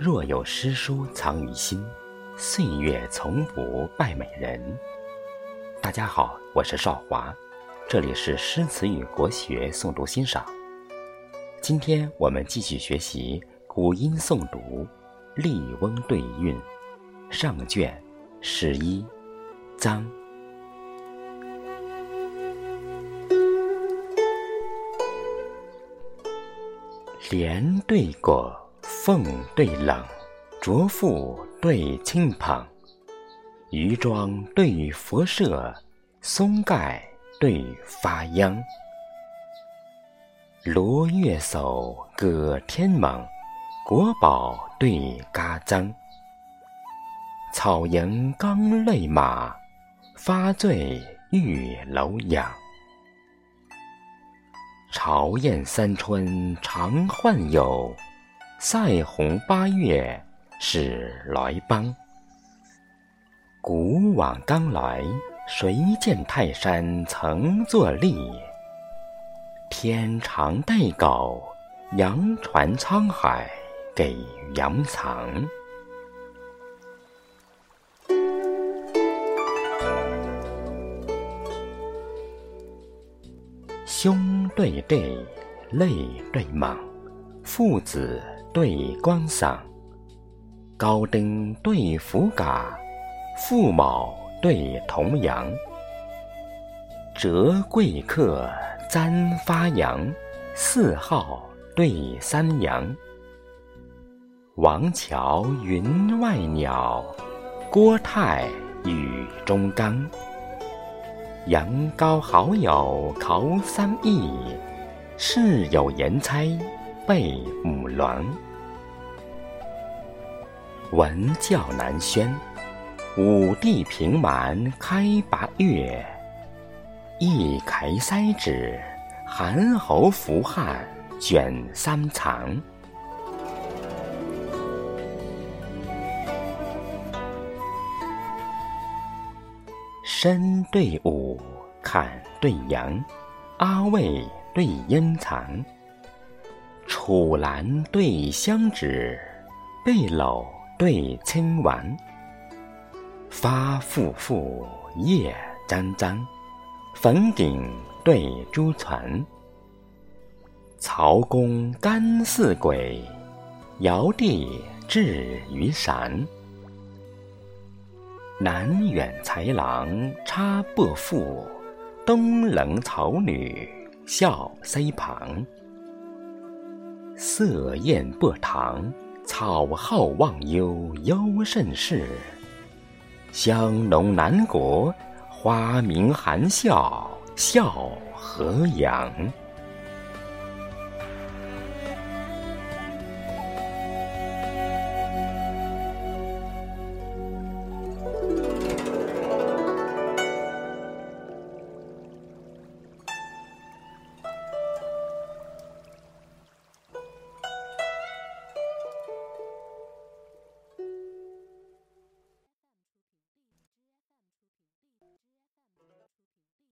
若有诗书藏于心，岁月从不败美人。大家好，我是少华，这里是诗词与国学诵读欣赏。今天我们继续学习古音诵读《笠翁对韵》上卷十一章。莲对果，凤对冷，浊妇对清捧，渔庄对佛舍，松盖对发秧。罗月叟葛天猛，国宝对嘎臧。草迎刚泪马，发醉玉楼阳。朝宴三春常换友，塞鸿八月始来邦。古往当来，谁见泰山曾作立？天长地久，扬传沧海给羊藏。兄对弟，泪对猛，父子对光嗓，高登对伏嘎，父卯对童阳。折桂客，簪发扬，四号对三阳。王乔云外鸟，郭泰雨中刚。羊羔好友考三艺，世有言猜背母鸾。文教南轩，武帝平蛮开八月。一楷塞指，韩侯伏汉卷三藏。申对午，坎对阳，阿魏对阴藏。楚兰对香芷，背篓对青丸。发复复，叶沾沾，粉鼎对朱传。曹公干似鬼，尧帝至于山。南远才郎插薄赋，东冷草女笑塞旁。色艳薄唐，草浩忘忧幽甚是。香浓南国，花明含笑笑何阳。